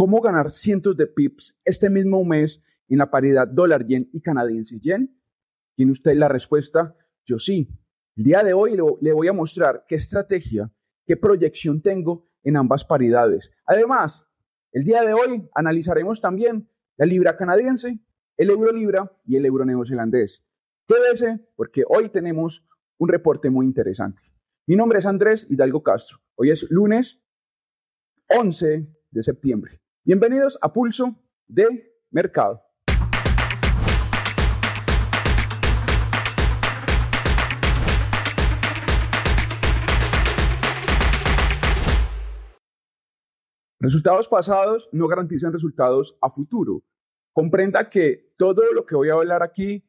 ¿Cómo ganar cientos de pips este mismo mes en la paridad dólar-yen y canadiense-yen? ¿Tiene usted la respuesta? Yo sí. El día de hoy le voy a mostrar qué estrategia, qué proyección tengo en ambas paridades. Además, el día de hoy analizaremos también la libra canadiense, el euro libra y el euro neozelandés. Quédese porque hoy tenemos un reporte muy interesante. Mi nombre es Andrés Hidalgo Castro. Hoy es lunes 11 de septiembre. Bienvenidos a Pulso de Mercado. Resultados pasados no garantizan resultados a futuro. Comprenda que todo lo que voy a hablar aquí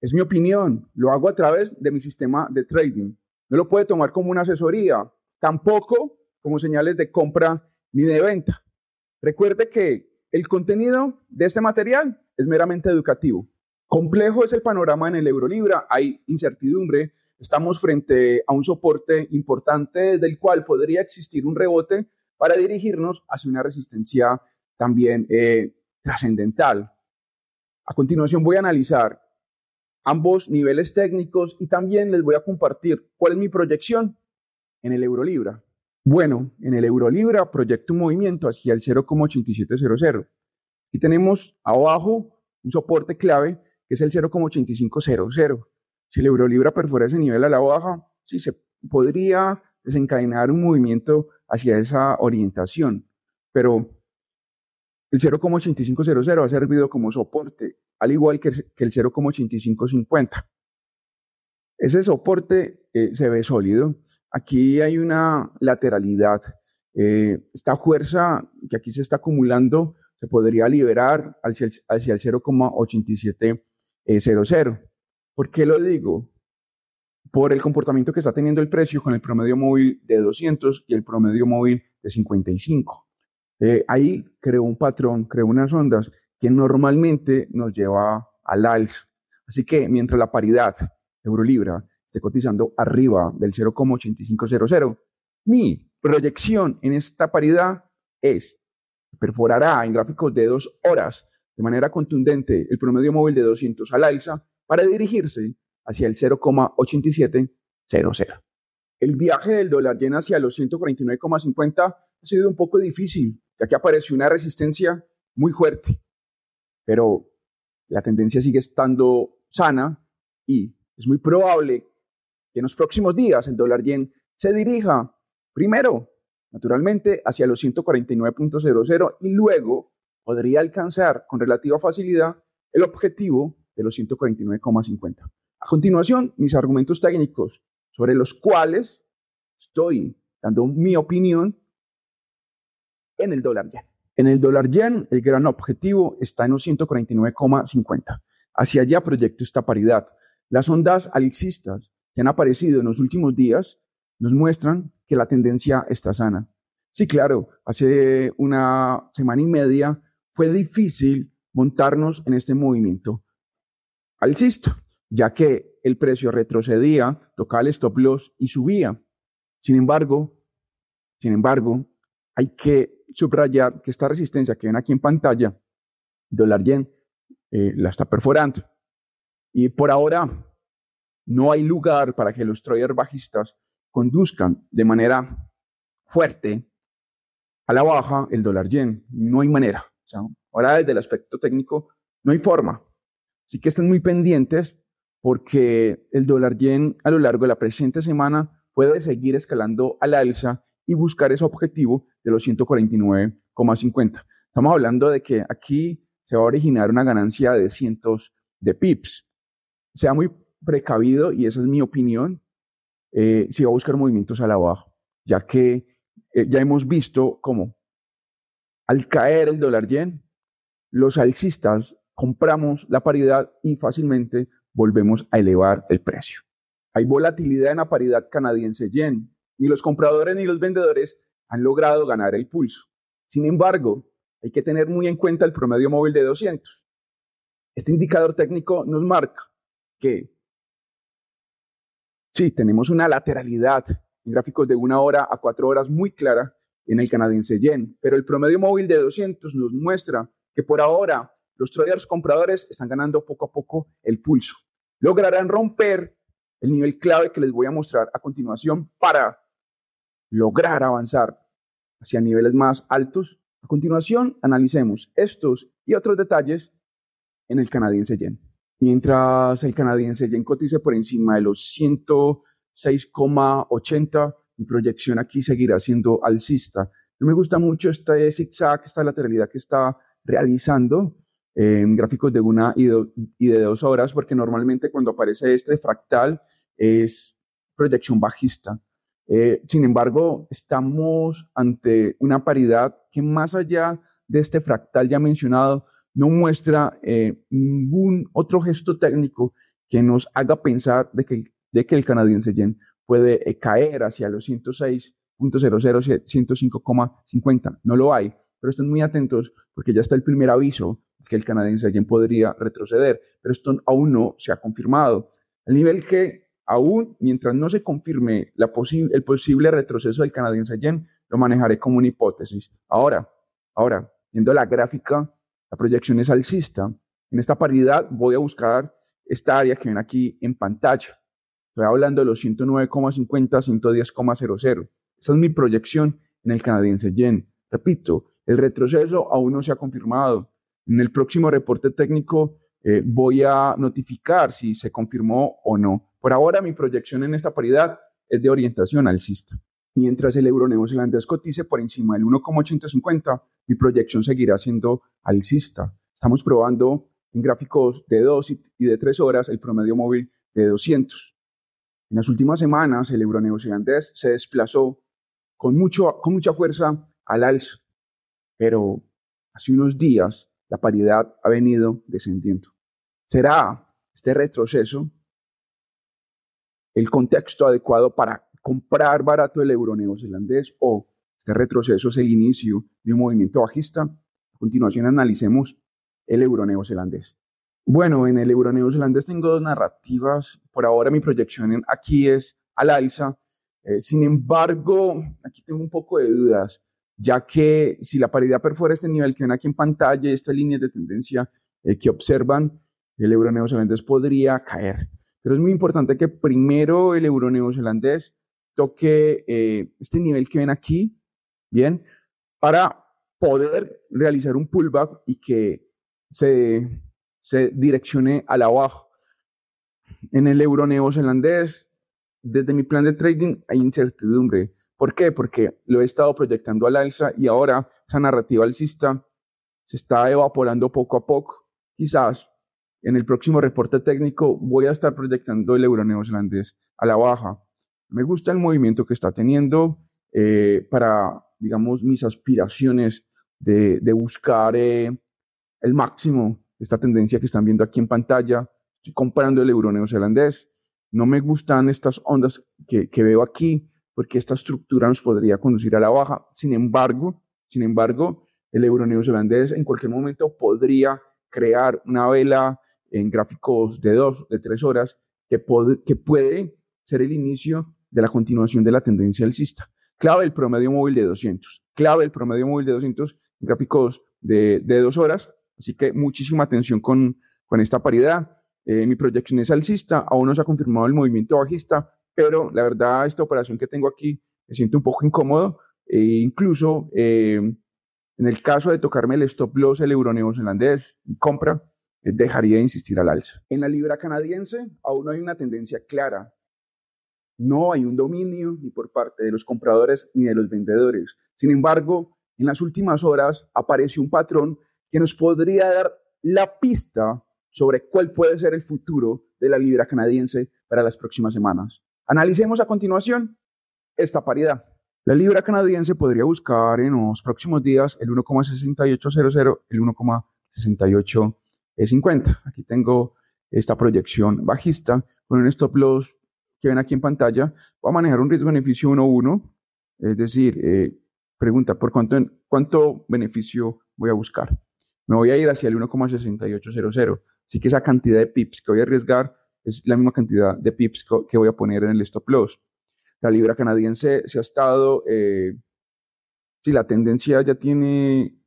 es mi opinión, lo hago a través de mi sistema de trading. No lo puede tomar como una asesoría, tampoco como señales de compra ni de venta. Recuerde que el contenido de este material es meramente educativo. Complejo es el panorama en el Eurolibra, hay incertidumbre, estamos frente a un soporte importante del cual podría existir un rebote para dirigirnos hacia una resistencia también eh, trascendental. A continuación voy a analizar ambos niveles técnicos y también les voy a compartir cuál es mi proyección en el Eurolibra. Bueno, en el Eurolibra proyecto un movimiento hacia el 0,8700. Y tenemos abajo un soporte clave que es el 0,8500. Si el Eurolibra perfora ese nivel a la baja, sí se podría desencadenar un movimiento hacia esa orientación. Pero el 0,8500 ha servido como soporte, al igual que el 0,8550. Ese soporte eh, se ve sólido Aquí hay una lateralidad. Eh, esta fuerza que aquí se está acumulando se podría liberar hacia el, hacia el 0,8700. ¿Por qué lo digo? Por el comportamiento que está teniendo el precio con el promedio móvil de 200 y el promedio móvil de 55. Eh, ahí creó un patrón, creó unas ondas que normalmente nos lleva al alza. Así que mientras la paridad euro-libra esté cotizando arriba del 0,8500. Mi proyección en esta paridad es perforará en gráficos de dos horas de manera contundente el promedio móvil de 200 al alza para dirigirse hacia el 0,8700. El viaje del dólar yen hacia los 149,50 ha sido un poco difícil, ya que apareció una resistencia muy fuerte, pero la tendencia sigue estando sana y es muy probable que en los próximos días el dólar yen se dirija primero, naturalmente, hacia los 149.00 y luego podría alcanzar con relativa facilidad el objetivo de los 149,50. A continuación, mis argumentos técnicos sobre los cuales estoy dando mi opinión en el dólar yen. En el dólar yen, el gran objetivo está en los 149,50. Hacia allá proyecto esta paridad. Las ondas alcistas que han aparecido en los últimos días nos muestran que la tendencia está sana. Sí, claro, hace una semana y media fue difícil montarnos en este movimiento alcista, ya que el precio retrocedía, tocaba el stop loss y subía. Sin embargo, sin embargo, hay que subrayar que esta resistencia que ven aquí en pantalla, dólar yen, eh, la está perforando. Y por ahora no hay lugar para que los traders bajistas conduzcan de manera fuerte a la baja el dólar yen. No hay manera. ahora desde el aspecto técnico no hay forma. Así que estén muy pendientes porque el dólar yen a lo largo de la presente semana puede seguir escalando a la alza y buscar ese objetivo de los 149,50. Estamos hablando de que aquí se va a originar una ganancia de cientos de pips. Sea muy precavido, y esa es mi opinión, eh, si va a buscar movimientos a la baja, ya que eh, ya hemos visto cómo al caer el dólar yen, los alcistas compramos la paridad y fácilmente volvemos a elevar el precio. Hay volatilidad en la paridad canadiense yen. Ni los compradores ni los vendedores han logrado ganar el pulso. Sin embargo, hay que tener muy en cuenta el promedio móvil de 200. Este indicador técnico nos marca que Sí, tenemos una lateralidad en gráficos de una hora a cuatro horas muy clara en el canadiense yen, pero el promedio móvil de 200 nos muestra que por ahora los traders compradores están ganando poco a poco el pulso. Lograrán romper el nivel clave que les voy a mostrar a continuación para lograr avanzar hacia niveles más altos. A continuación, analicemos estos y otros detalles en el canadiense yen. Mientras el canadiense yen cotice por encima de los 106,80, mi proyección aquí seguirá siendo alcista. No me gusta mucho este zigzag, esta lateralidad que está realizando en gráficos de una y de, dos horas, porque normalmente cuando aparece este fractal es proyección bajista. Eh, sin embargo, estamos ante una paridad que más allá de este fractal ya mencionado, no muestra eh, ningún otro gesto técnico que nos haga pensar de que, de que el canadiense yen puede eh, caer hacia los 106.00, 105,50. No lo hay, pero estén muy atentos porque ya está el primer aviso que el canadiense yen podría retroceder, pero esto aún no se ha confirmado. El nivel que aún mientras no se confirme el posible retroceso del canadiense yen, lo manejaré como una hipótesis. Ahora, ahora, viendo la gráfica, la proyección es alcista. En esta paridad voy a buscar esta área que ven aquí en pantalla. Estoy hablando de los 109,50, 110,00. Esta es mi proyección en el canadiense yen. Repito, el retroceso aún no se ha confirmado. En el próximo reporte técnico eh, voy a notificar si se confirmó o no. Por ahora mi proyección en esta paridad es de orientación alcista. Mientras el euro neozelandés cotice por encima del 1,850, mi proyección seguirá siendo alcista. Estamos probando en gráficos de 2 y de 3 horas el promedio móvil de 200. En las últimas semanas el euro neozelandés se desplazó con, mucho, con mucha fuerza al alza, pero hace unos días la paridad ha venido descendiendo. ¿Será este retroceso el contexto adecuado para comprar barato el euro neozelandés o este retroceso es el inicio de un movimiento bajista? A continuación analicemos el euro neozelandés. Bueno, en el euro neozelandés tengo dos narrativas. Por ahora mi proyección aquí es al alza. Eh, sin embargo, aquí tengo un poco de dudas ya que si la paridad perfora este nivel que ven aquí en pantalla, esta línea de tendencia eh, que observan, el euro neozelandés podría caer. Pero es muy importante que primero el euro neozelandés toque eh, este nivel que ven aquí, bien, para poder realizar un pullback y que se, se direccione a la baja. En el euro neozelandés, desde mi plan de trading hay incertidumbre ¿Por qué? Porque lo he estado proyectando al alza y ahora esa narrativa alcista se está evaporando poco a poco. Quizás en el próximo reporte técnico voy a estar proyectando el euro neozelandés a la baja. Me gusta el movimiento que está teniendo eh, para, digamos, mis aspiraciones de, buscar eh, el máximo esta tendencia que están viendo aquí en pantalla. Estoy comprando el euro neozelandés. No me gustan estas ondas que, que veo aquí porque esta estructura nos podría conducir a la baja. Sin embargo, sin embargo, el euro neozelandés en cualquier momento podría crear una vela en gráficos de dos, de tres horas, que, que puede ser el inicio de la continuación de la tendencia alcista. Clave el promedio móvil de 200. Clave el promedio móvil de 200 en gráficos de, de dos horas. Así que muchísima atención con, con esta paridad. Eh, mi proyección es alcista, aún no se ha confirmado el movimiento bajista, pero la verdad esta operación que tengo aquí me siento un poco incómodo e incluso eh, en el caso de tocarme el stop loss el euro neozelandés compra eh, dejaría de insistir al alza. En la libra canadiense aún no hay una tendencia clara. No hay un dominio ni por parte de los compradores ni de los vendedores. Sin embargo, en las últimas horas apareció un patrón que nos podría dar la pista sobre cuál puede ser el futuro de la libra canadiense para las próximas semanas. Analicemos a continuación esta paridad. La libra canadiense podría buscar en los próximos días el 1,6800, el 1,6850. Aquí tengo esta proyección bajista con un stop loss que ven aquí en pantalla. Voy a manejar un riesgo-beneficio 1-1, es decir, eh, pregunta, ¿por cuánto, cuánto beneficio voy a buscar? Me voy a ir hacia el 1,6800. Así que esa cantidad de pips que voy a arriesgar es la misma cantidad de pips que voy a poner en el stop loss. La libra canadiense se ha estado eh, si la tendencia ya tiene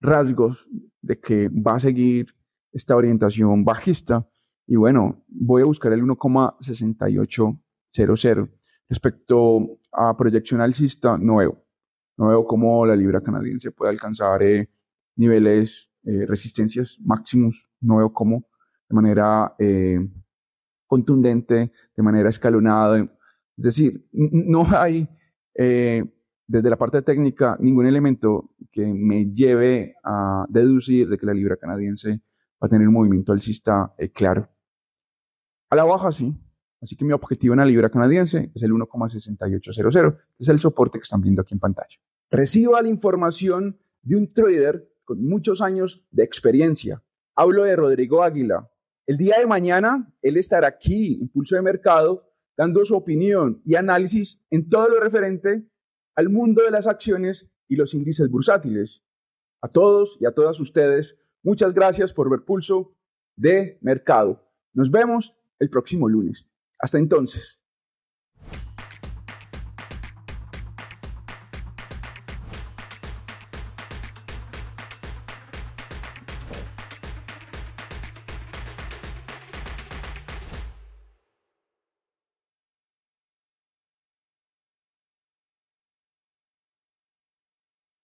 rasgos de que va a seguir esta orientación bajista. Y bueno, voy a buscar el 1,6800. Respecto a proyección alcista, no veo. No veo cómo la libra canadiense puede alcanzar eh, niveles, eh, resistencias máximos. No veo cómo de manera eh, contundente, de manera escalonada. Es decir, no hay desde la parte técnica ningún elemento que me lleve a deducir de que la libra canadiense a tener un movimiento alcista eh, claro. A la baja sí, así que mi objetivo en la libra canadiense es el 1,6800, que es el soporte que están viendo aquí en pantalla. Reciba la información de un trader con muchos años de experiencia. Hablo de Rodrigo Águila. El día de mañana él estará aquí, Impulso de Mercado, dando su opinión y análisis en todo lo referente al mundo de las acciones y los índices bursátiles. A todos y a todas ustedes, muchas gracias por ver Pulso de Mercado. Nos vemos el próximo lunes. Hasta entonces.